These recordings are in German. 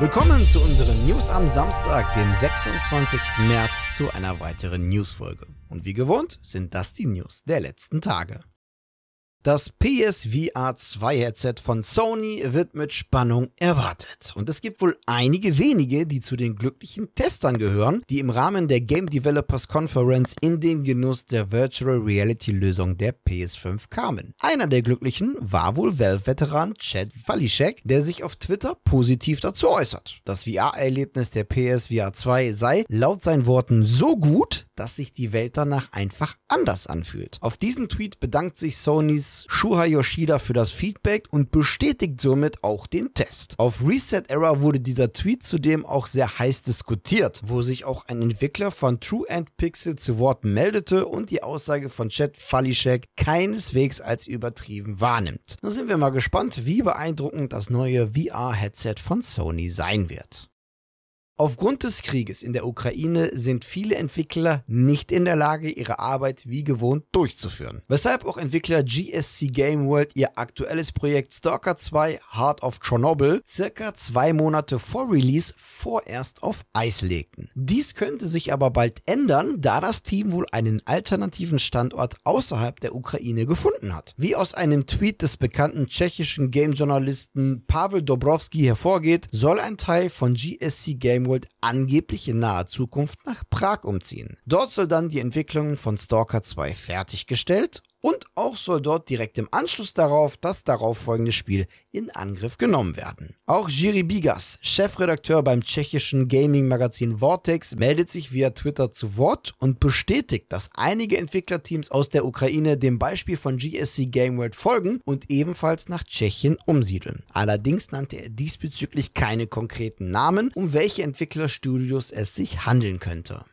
Willkommen zu unseren News am Samstag, dem 26. März, zu einer weiteren Newsfolge. Und wie gewohnt sind das die News der letzten Tage. Das PSVR 2 Headset von Sony wird mit Spannung erwartet. Und es gibt wohl einige wenige, die zu den glücklichen Testern gehören, die im Rahmen der Game Developers Conference in den Genuss der Virtual Reality Lösung der PS5 kamen. Einer der Glücklichen war wohl Valve-Veteran Chad Waliszek, der sich auf Twitter positiv dazu äußert. Das VR-Erlebnis der PSVR 2 sei laut seinen Worten so gut, dass sich die Welt danach einfach anders anfühlt. Auf diesen Tweet bedankt sich Sonys Shuha Yoshida für das Feedback und bestätigt somit auch den Test. Auf Reset Era wurde dieser Tweet zudem auch sehr heiß diskutiert, wo sich auch ein Entwickler von True End Pixel zu Wort meldete und die Aussage von Chad Falishek keineswegs als übertrieben wahrnimmt. Nun sind wir mal gespannt, wie beeindruckend das neue VR-Headset von Sony sein wird. Aufgrund des Krieges in der Ukraine sind viele Entwickler nicht in der Lage, ihre Arbeit wie gewohnt durchzuführen. Weshalb auch Entwickler GSC Game World ihr aktuelles Projekt Stalker 2 Heart of Chernobyl circa zwei Monate vor Release vorerst auf Eis legten. Dies könnte sich aber bald ändern, da das Team wohl einen alternativen Standort außerhalb der Ukraine gefunden hat. Wie aus einem Tweet des bekannten tschechischen Game-Journalisten Pavel Dobrowski hervorgeht, soll ein Teil von GSC Game World angeblich in naher Zukunft nach Prag umziehen. Dort soll dann die Entwicklung von Stalker 2 fertiggestellt und auch soll dort direkt im Anschluss darauf das darauffolgende Spiel in Angriff genommen werden. Auch Jiri Bigas, Chefredakteur beim tschechischen Gaming-Magazin Vortex, meldet sich via Twitter zu Wort und bestätigt, dass einige Entwicklerteams aus der Ukraine dem Beispiel von GSC Game World folgen und ebenfalls nach Tschechien umsiedeln. Allerdings nannte er diesbezüglich keine konkreten Namen, um welche Entwicklerstudios es sich handeln könnte.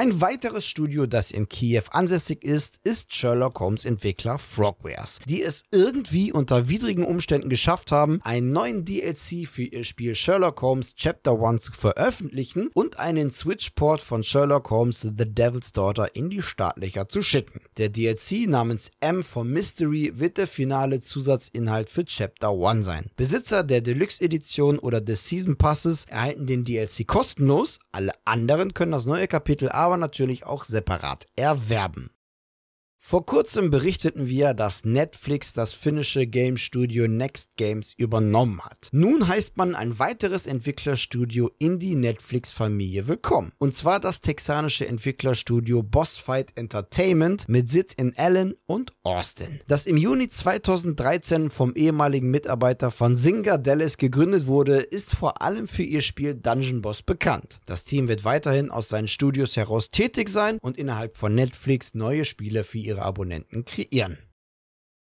Ein weiteres Studio, das in Kiew ansässig ist, ist Sherlock Holmes Entwickler Frogwares, die es irgendwie unter widrigen Umständen geschafft haben, einen neuen DLC für ihr Spiel Sherlock Holmes Chapter 1 zu veröffentlichen und einen Switch-Port von Sherlock Holmes The Devil's Daughter in die Startlöcher zu schicken. Der DLC namens M for Mystery wird der finale Zusatzinhalt für Chapter 1 sein. Besitzer der Deluxe Edition oder des Season Passes erhalten den DLC kostenlos, alle anderen können das neue Kapitel aber natürlich auch separat erwerben. Vor kurzem berichteten wir, dass Netflix das finnische Game Studio Next Games übernommen hat. Nun heißt man ein weiteres Entwicklerstudio in die Netflix-Familie willkommen. Und zwar das texanische Entwicklerstudio Bossfight Entertainment mit Sitz in Allen und Austin. Das im Juni 2013 vom ehemaligen Mitarbeiter von Singer Dallas gegründet wurde, ist vor allem für ihr Spiel Dungeon Boss bekannt. Das Team wird weiterhin aus seinen Studios heraus tätig sein und innerhalb von Netflix neue Spiele für ihre Abonnenten kreieren.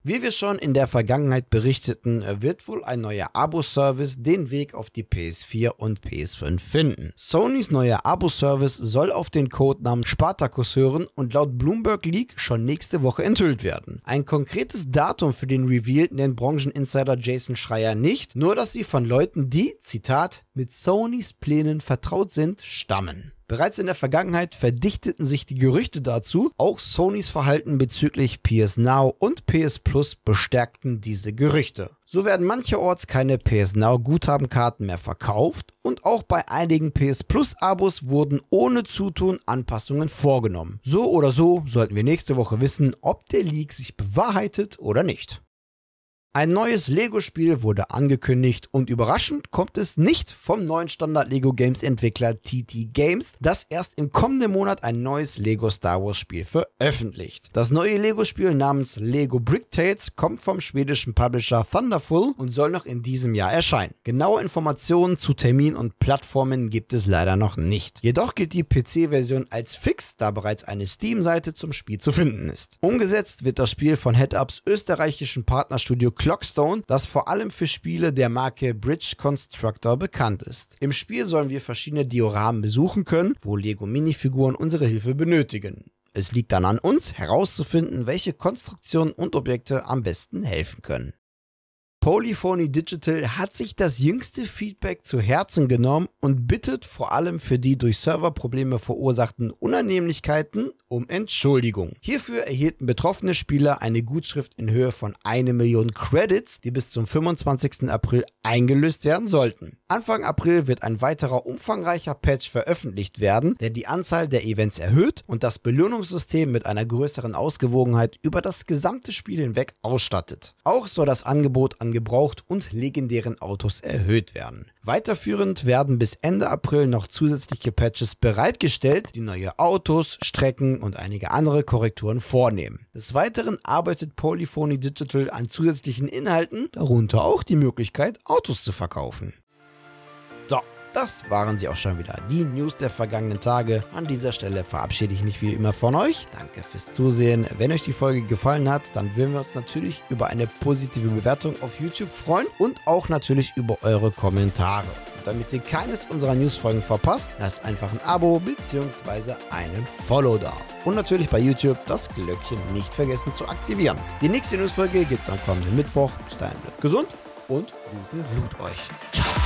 Wie wir schon in der Vergangenheit berichteten, wird wohl ein neuer Abo-Service den Weg auf die PS4 und PS5 finden. Sonys neuer Abo-Service soll auf den Codenamen Spartacus hören und laut Bloomberg League schon nächste Woche enthüllt werden. Ein konkretes Datum für den Reveal nennt Brancheninsider Jason Schreier nicht, nur dass sie von Leuten, die, Zitat, mit Sonys Plänen vertraut sind, stammen. Bereits in der Vergangenheit verdichteten sich die Gerüchte dazu, auch Sonys Verhalten bezüglich PS Now und PS Plus bestärkten diese Gerüchte. So werden mancherorts keine PS Now Guthabenkarten mehr verkauft und auch bei einigen PS Plus Abos wurden ohne Zutun Anpassungen vorgenommen. So oder so sollten wir nächste Woche wissen, ob der Leak sich bewahrheitet oder nicht. Ein neues Lego-Spiel wurde angekündigt und überraschend kommt es nicht vom neuen Standard Lego Games Entwickler TT Games, das erst im kommenden Monat ein neues Lego Star Wars Spiel veröffentlicht. Das neue Lego-Spiel namens Lego Brick Tales kommt vom schwedischen Publisher Thunderful und soll noch in diesem Jahr erscheinen. Genaue Informationen zu Termin und Plattformen gibt es leider noch nicht. Jedoch gilt die PC-Version als fix, da bereits eine Steam-Seite zum Spiel zu finden ist. Umgesetzt wird das Spiel von HeadUps österreichischen Partnerstudio Clockstone, das vor allem für Spiele der Marke Bridge Constructor bekannt ist. Im Spiel sollen wir verschiedene Dioramen besuchen können, wo Lego Minifiguren unsere Hilfe benötigen. Es liegt dann an uns, herauszufinden, welche Konstruktionen und Objekte am besten helfen können. Polyphony Digital hat sich das jüngste Feedback zu Herzen genommen und bittet vor allem für die durch Serverprobleme verursachten Unannehmlichkeiten um Entschuldigung. Hierfür erhielten betroffene Spieler eine Gutschrift in Höhe von 1 Million Credits, die bis zum 25. April eingelöst werden sollten. Anfang April wird ein weiterer umfangreicher Patch veröffentlicht werden, der die Anzahl der Events erhöht und das Belohnungssystem mit einer größeren Ausgewogenheit über das gesamte Spiel hinweg ausstattet. Auch soll das Angebot an gebraucht und legendären Autos erhöht werden. Weiterführend werden bis Ende April noch zusätzliche Patches bereitgestellt, die neue Autos, Strecken und einige andere Korrekturen vornehmen. Des Weiteren arbeitet Polyphony Digital an zusätzlichen Inhalten, darunter auch die Möglichkeit, Autos zu verkaufen. Das waren sie auch schon wieder. Die News der vergangenen Tage. An dieser Stelle verabschiede ich mich wie immer von euch. Danke fürs Zusehen. Wenn euch die Folge gefallen hat, dann würden wir uns natürlich über eine positive Bewertung auf YouTube freuen und auch natürlich über eure Kommentare. Und damit ihr keines unserer Newsfolgen verpasst, lasst einfach ein Abo bzw. einen Follow da. Und natürlich bei YouTube das Glöckchen nicht vergessen zu aktivieren. Die nächste Newsfolge gibt es am kommenden Mittwoch. Bis dahin bleibt gesund und guten Blut euch. Ciao.